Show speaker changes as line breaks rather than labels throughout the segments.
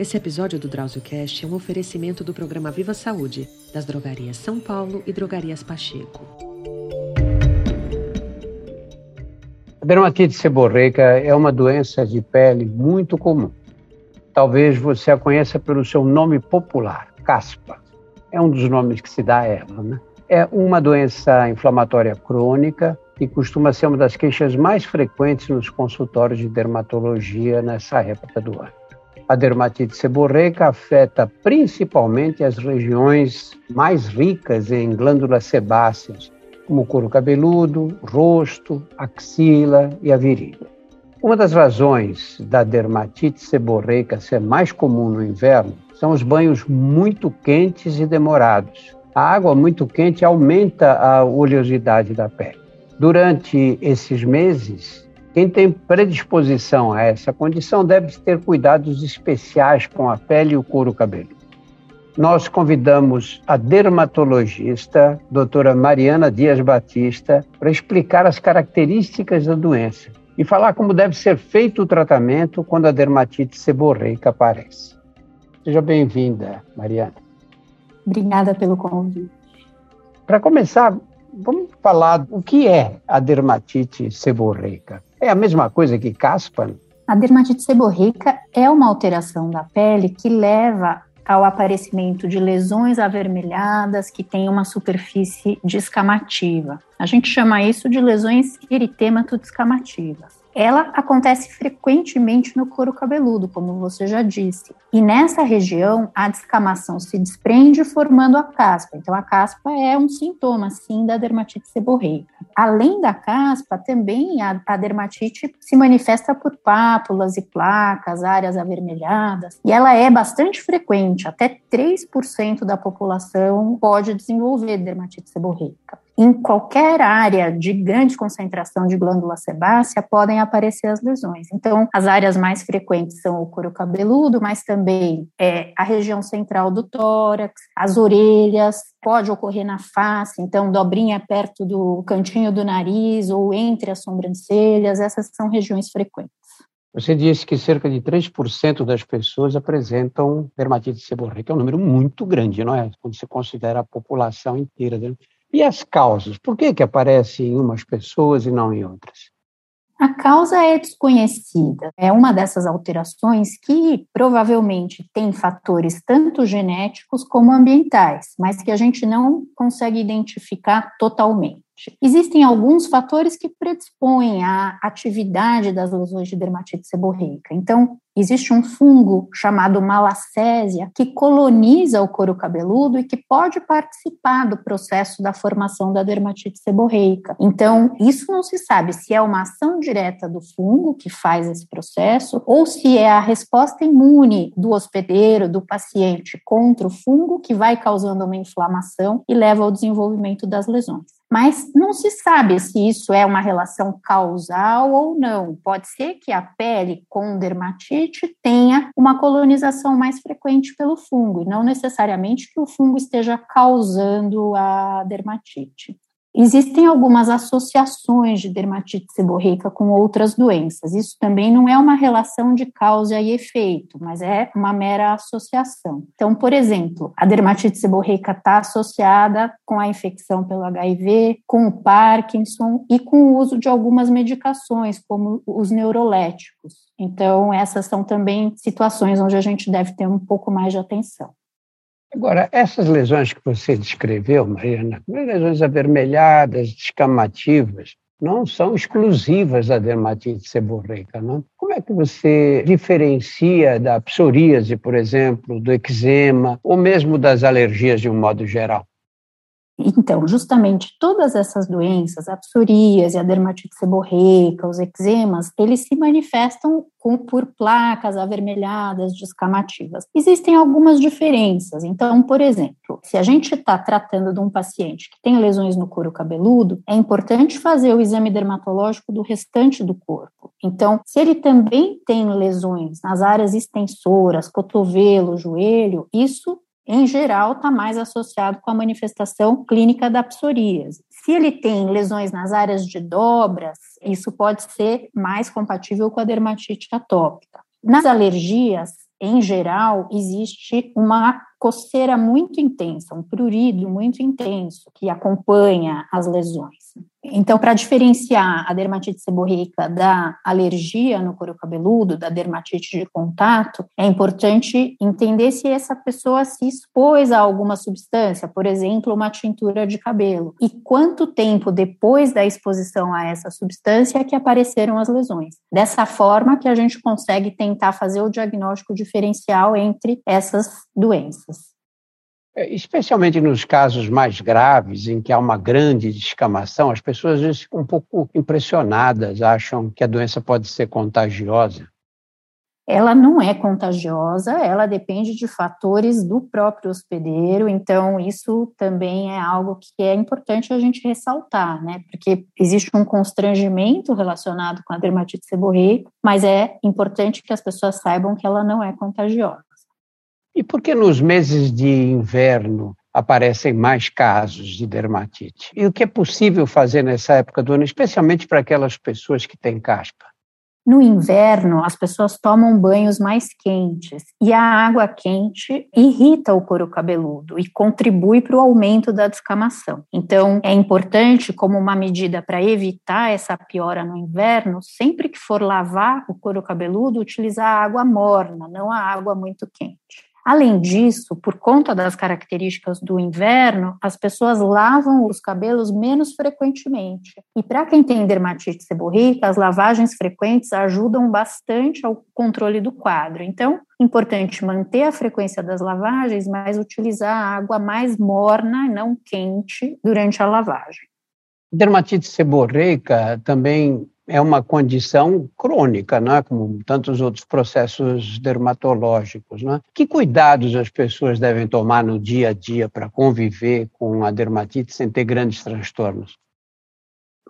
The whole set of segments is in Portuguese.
Esse episódio do DrauzioCast é um oferecimento do programa Viva Saúde, das drogarias São Paulo e drogarias Pacheco.
A dermatite seborreica é uma doença de pele muito comum. Talvez você a conheça pelo seu nome popular, caspa. É um dos nomes que se dá a ela, né? É uma doença inflamatória crônica e costuma ser uma das queixas mais frequentes nos consultórios de dermatologia nessa época do ano. A dermatite seborreica afeta principalmente as regiões mais ricas em glândulas sebáceas, como o couro cabeludo, rosto, axila e a virilha. Uma das razões da dermatite seborreica ser mais comum no inverno são os banhos muito quentes e demorados. A água muito quente aumenta a oleosidade da pele. Durante esses meses, quem tem predisposição a essa condição deve ter cuidados especiais com a pele e o couro cabeludo. Nós convidamos a dermatologista, doutora Mariana Dias Batista, para explicar as características da doença e falar como deve ser feito o tratamento quando a dermatite seborreica aparece. Seja bem-vinda, Mariana.
Obrigada pelo convite.
Para começar, vamos falar o que é a dermatite seborreica. É a mesma coisa que caspa?
A dermatite seborreica é uma alteração da pele que leva ao aparecimento de lesões avermelhadas que têm uma superfície descamativa. A gente chama isso de lesões eritemato-descamativas ela acontece frequentemente no couro cabeludo, como você já disse. E nessa região, a descamação se desprende formando a caspa. Então, a caspa é um sintoma, sim, da dermatite seborreica. Além da caspa, também a, a dermatite se manifesta por pápulas e placas, áreas avermelhadas, e ela é bastante frequente, até 3% da população pode desenvolver dermatite seborreica em qualquer área de grande concentração de glândula sebácea podem aparecer as lesões. Então, as áreas mais frequentes são o couro cabeludo, mas também é, a região central do tórax, as orelhas, pode ocorrer na face, então dobrinha perto do cantinho do nariz ou entre as sobrancelhas, essas são regiões frequentes.
Você disse que cerca de 3% das pessoas apresentam dermatite seborreica, é um número muito grande, não é? Quando se considera a população inteira. Né? E as causas? Por que, que aparece em umas pessoas e não em outras?
A causa é desconhecida. É uma dessas alterações que provavelmente tem fatores tanto genéticos como ambientais, mas que a gente não consegue identificar totalmente. Existem alguns fatores que predispõem à atividade das lesões de dermatite seborreica. Então, existe um fungo chamado malacésia que coloniza o couro cabeludo e que pode participar do processo da formação da dermatite seborreica. Então, isso não se sabe se é uma ação direta do fungo que faz esse processo ou se é a resposta imune do hospedeiro, do paciente contra o fungo que vai causando uma inflamação e leva ao desenvolvimento das lesões mas não se sabe se isso é uma relação causal ou não. Pode ser que a pele com dermatite tenha uma colonização mais frequente pelo fungo, e não necessariamente que o fungo esteja causando a dermatite. Existem algumas associações de dermatite seborreica com outras doenças. Isso também não é uma relação de causa e efeito, mas é uma mera associação. Então, por exemplo, a dermatite seborreica está associada com a infecção pelo HIV, com o Parkinson e com o uso de algumas medicações, como os neuroléticos. Então, essas são também situações onde a gente deve ter um pouco mais de atenção.
Agora, essas lesões que você descreveu, Mariana, lesões avermelhadas, descamativas, não são exclusivas da dermatite seborreica, não? Como é que você diferencia da psoríase, por exemplo, do eczema, ou mesmo das alergias de um modo geral?
Então, justamente todas essas doenças, a psoríase, a dermatite seborreica, os eczemas, eles se manifestam com, por placas avermelhadas, descamativas. Existem algumas diferenças. Então, por exemplo, se a gente está tratando de um paciente que tem lesões no couro cabeludo, é importante fazer o exame dermatológico do restante do corpo. Então, se ele também tem lesões nas áreas extensoras, cotovelo, joelho, isso em geral, está mais associado com a manifestação clínica da psoríase. Se ele tem lesões nas áreas de dobras, isso pode ser mais compatível com a dermatite atópica. Nas alergias, em geral, existe uma coceira muito intensa, um prurido muito intenso que acompanha as lesões. Então, para diferenciar a dermatite seborreica da alergia no couro cabeludo, da dermatite de contato, é importante entender se essa pessoa se expôs a alguma substância, por exemplo, uma tintura de cabelo, e quanto tempo depois da exposição a essa substância é que apareceram as lesões. Dessa forma que a gente consegue tentar fazer o diagnóstico diferencial entre essas doenças.
É, especialmente nos casos mais graves, em que há uma grande descamação, as pessoas às vezes ficam um pouco impressionadas, acham que a doença pode ser contagiosa.
Ela não é contagiosa, ela depende de fatores do próprio hospedeiro, então isso também é algo que é importante a gente ressaltar, né? Porque existe um constrangimento relacionado com a dermatite seborreica, mas é importante que as pessoas saibam que ela não é contagiosa.
E por que nos meses de inverno aparecem mais casos de dermatite? E o que é possível fazer nessa época do ano, especialmente para aquelas pessoas que têm caspa?
No inverno, as pessoas tomam banhos mais quentes e a água quente irrita o couro cabeludo e contribui para o aumento da descamação. Então, é importante, como uma medida para evitar essa piora no inverno, sempre que for lavar o couro cabeludo, utilizar água morna, não a água muito quente. Além disso, por conta das características do inverno, as pessoas lavam os cabelos menos frequentemente. E para quem tem dermatite seborreica, as lavagens frequentes ajudam bastante ao controle do quadro. Então, importante manter a frequência das lavagens, mas utilizar água mais morna, não quente, durante a lavagem.
Dermatite seborreica também é uma condição crônica, não é? como tantos outros processos dermatológicos. Não é? Que cuidados as pessoas devem tomar no dia a dia para conviver com a dermatite sem ter grandes transtornos?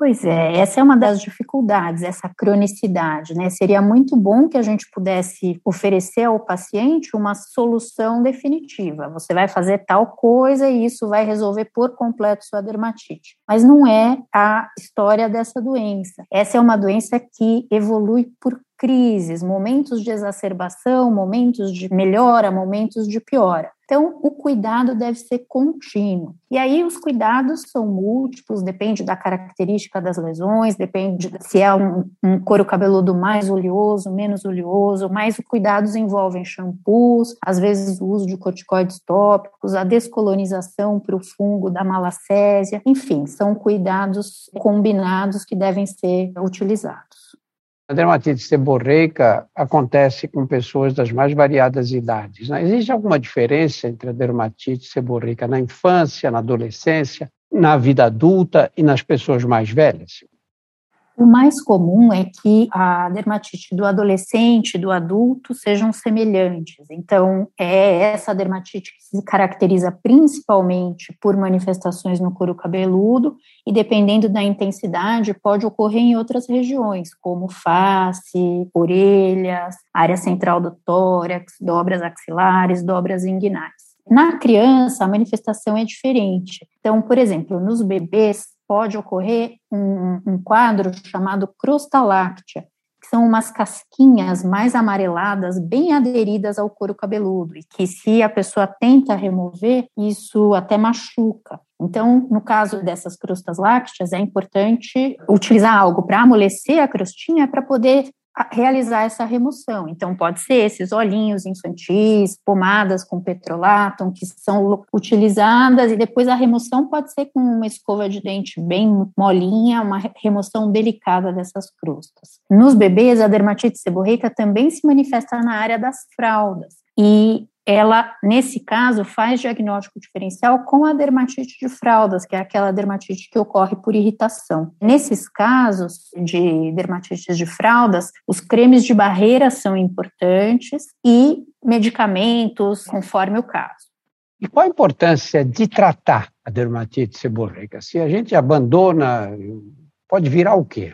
Pois é, essa é uma das dificuldades, essa cronicidade, né? Seria muito bom que a gente pudesse oferecer ao paciente uma solução definitiva. Você vai fazer tal coisa e isso vai resolver por completo sua dermatite. Mas não é a história dessa doença. Essa é uma doença que evolui por crises, momentos de exacerbação, momentos de melhora, momentos de piora. Então, o cuidado deve ser contínuo. E aí, os cuidados são múltiplos, depende da característica das lesões, depende se é um, um couro cabeludo mais oleoso, menos oleoso, mas os cuidados envolvem shampoos, às vezes o uso de corticoides tópicos, a descolonização para o fungo da malacésia, enfim, são cuidados combinados que devem ser utilizados.
A dermatite seborreica acontece com pessoas das mais variadas idades. Né? Existe alguma diferença entre a dermatite seborreica na infância, na adolescência, na vida adulta e nas pessoas mais velhas?
O mais comum é que a dermatite do adolescente e do adulto sejam semelhantes. Então, é essa dermatite que se caracteriza principalmente por manifestações no couro cabeludo e, dependendo da intensidade, pode ocorrer em outras regiões, como face, orelhas, área central do tórax, dobras axilares, dobras inguinais. Na criança, a manifestação é diferente. Então, por exemplo, nos bebês, pode ocorrer um, um quadro chamado crosta láctea, que são umas casquinhas mais amareladas, bem aderidas ao couro cabeludo, e que se a pessoa tenta remover, isso até machuca. Então, no caso dessas crostas lácteas, é importante utilizar algo para amolecer a crostinha para poder realizar essa remoção. Então, pode ser esses olhinhos infantis, pomadas com petrolatum, que são utilizadas, e depois a remoção pode ser com uma escova de dente bem molinha, uma remoção delicada dessas crostas. Nos bebês, a dermatite seborreica também se manifesta na área das fraldas. E ela, nesse caso, faz diagnóstico diferencial com a dermatite de fraldas, que é aquela dermatite que ocorre por irritação. Nesses casos de dermatite de fraldas, os cremes de barreira são importantes e medicamentos, conforme o caso.
E qual a importância de tratar a dermatite seborreica? Se a gente abandona, pode virar o quê?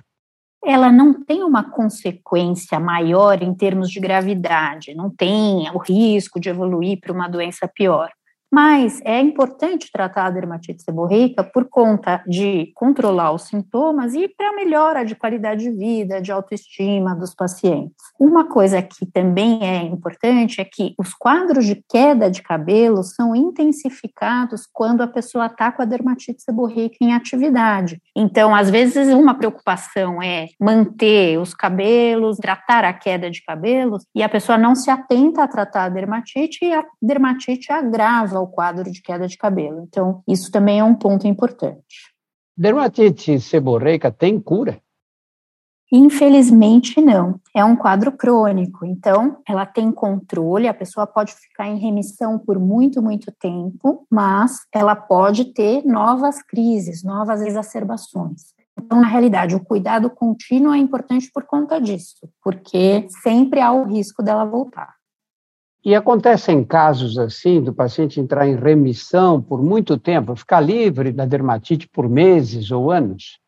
Ela não tem uma consequência maior em termos de gravidade, não tem o risco de evoluir para uma doença pior. Mas é importante tratar a dermatite seborreica por conta de controlar os sintomas e para melhora de qualidade de vida, de autoestima dos pacientes. Uma coisa que também é importante é que os quadros de queda de cabelo são intensificados quando a pessoa está com a dermatite seborreica em atividade. Então, às vezes, uma preocupação é manter os cabelos, tratar a queda de cabelos, e a pessoa não se atenta a tratar a dermatite e a dermatite agrava o quadro de queda de cabelo. Então, isso também é um ponto importante.
Dermatite seborreica tem cura?
Infelizmente, não. É um quadro crônico, então ela tem controle, a pessoa pode ficar em remissão por muito, muito tempo, mas ela pode ter novas crises, novas exacerbações. Então, na realidade, o cuidado contínuo é importante por conta disso, porque sempre há o risco dela voltar.
E acontecem casos assim, do paciente entrar em remissão por muito tempo, ficar livre da dermatite por meses ou anos?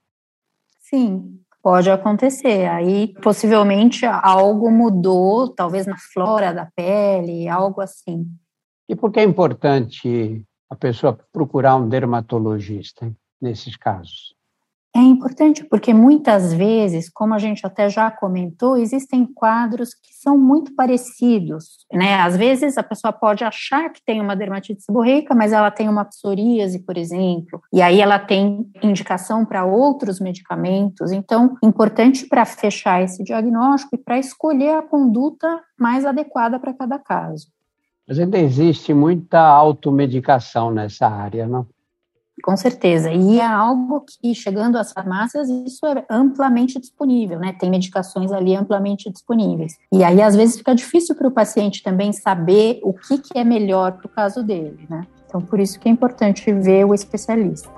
Sim, pode acontecer. Aí, possivelmente, algo mudou, talvez na flora da pele, algo assim.
E por que é importante a pessoa procurar um dermatologista nesses casos?
É importante porque muitas vezes, como a gente até já comentou, existem quadros que são muito parecidos, né? Às vezes a pessoa pode achar que tem uma dermatite seborreica, mas ela tem uma psoríase, por exemplo, e aí ela tem indicação para outros medicamentos. Então, importante para fechar esse diagnóstico e para escolher a conduta mais adequada para cada caso.
Mas ainda existe muita automedicação nessa área, não?
Com certeza. E é algo que, chegando às farmácias, isso é amplamente disponível, né? Tem medicações ali amplamente disponíveis. E aí, às vezes, fica difícil para o paciente também saber o que, que é melhor para o caso dele, né? Então, por isso que é importante ver o especialista.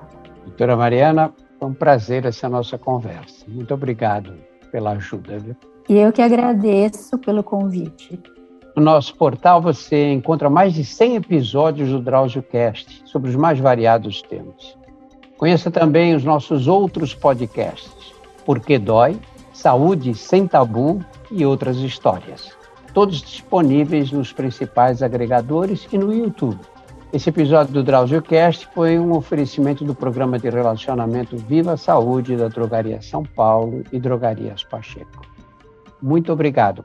Doutora Mariana, foi um prazer essa nossa conversa. Muito obrigado pela ajuda. Viu?
E eu que agradeço pelo convite.
No nosso portal você encontra mais de 100 episódios do DrauzioCast sobre os mais variados temas. Conheça também os nossos outros podcasts, Porque Dói, Saúde Sem Tabu e outras histórias. Todos disponíveis nos principais agregadores e no YouTube. Esse episódio do DrauzioCast foi um oferecimento do programa de relacionamento Viva Saúde da Drogaria São Paulo e Drogarias Pacheco. Muito obrigado.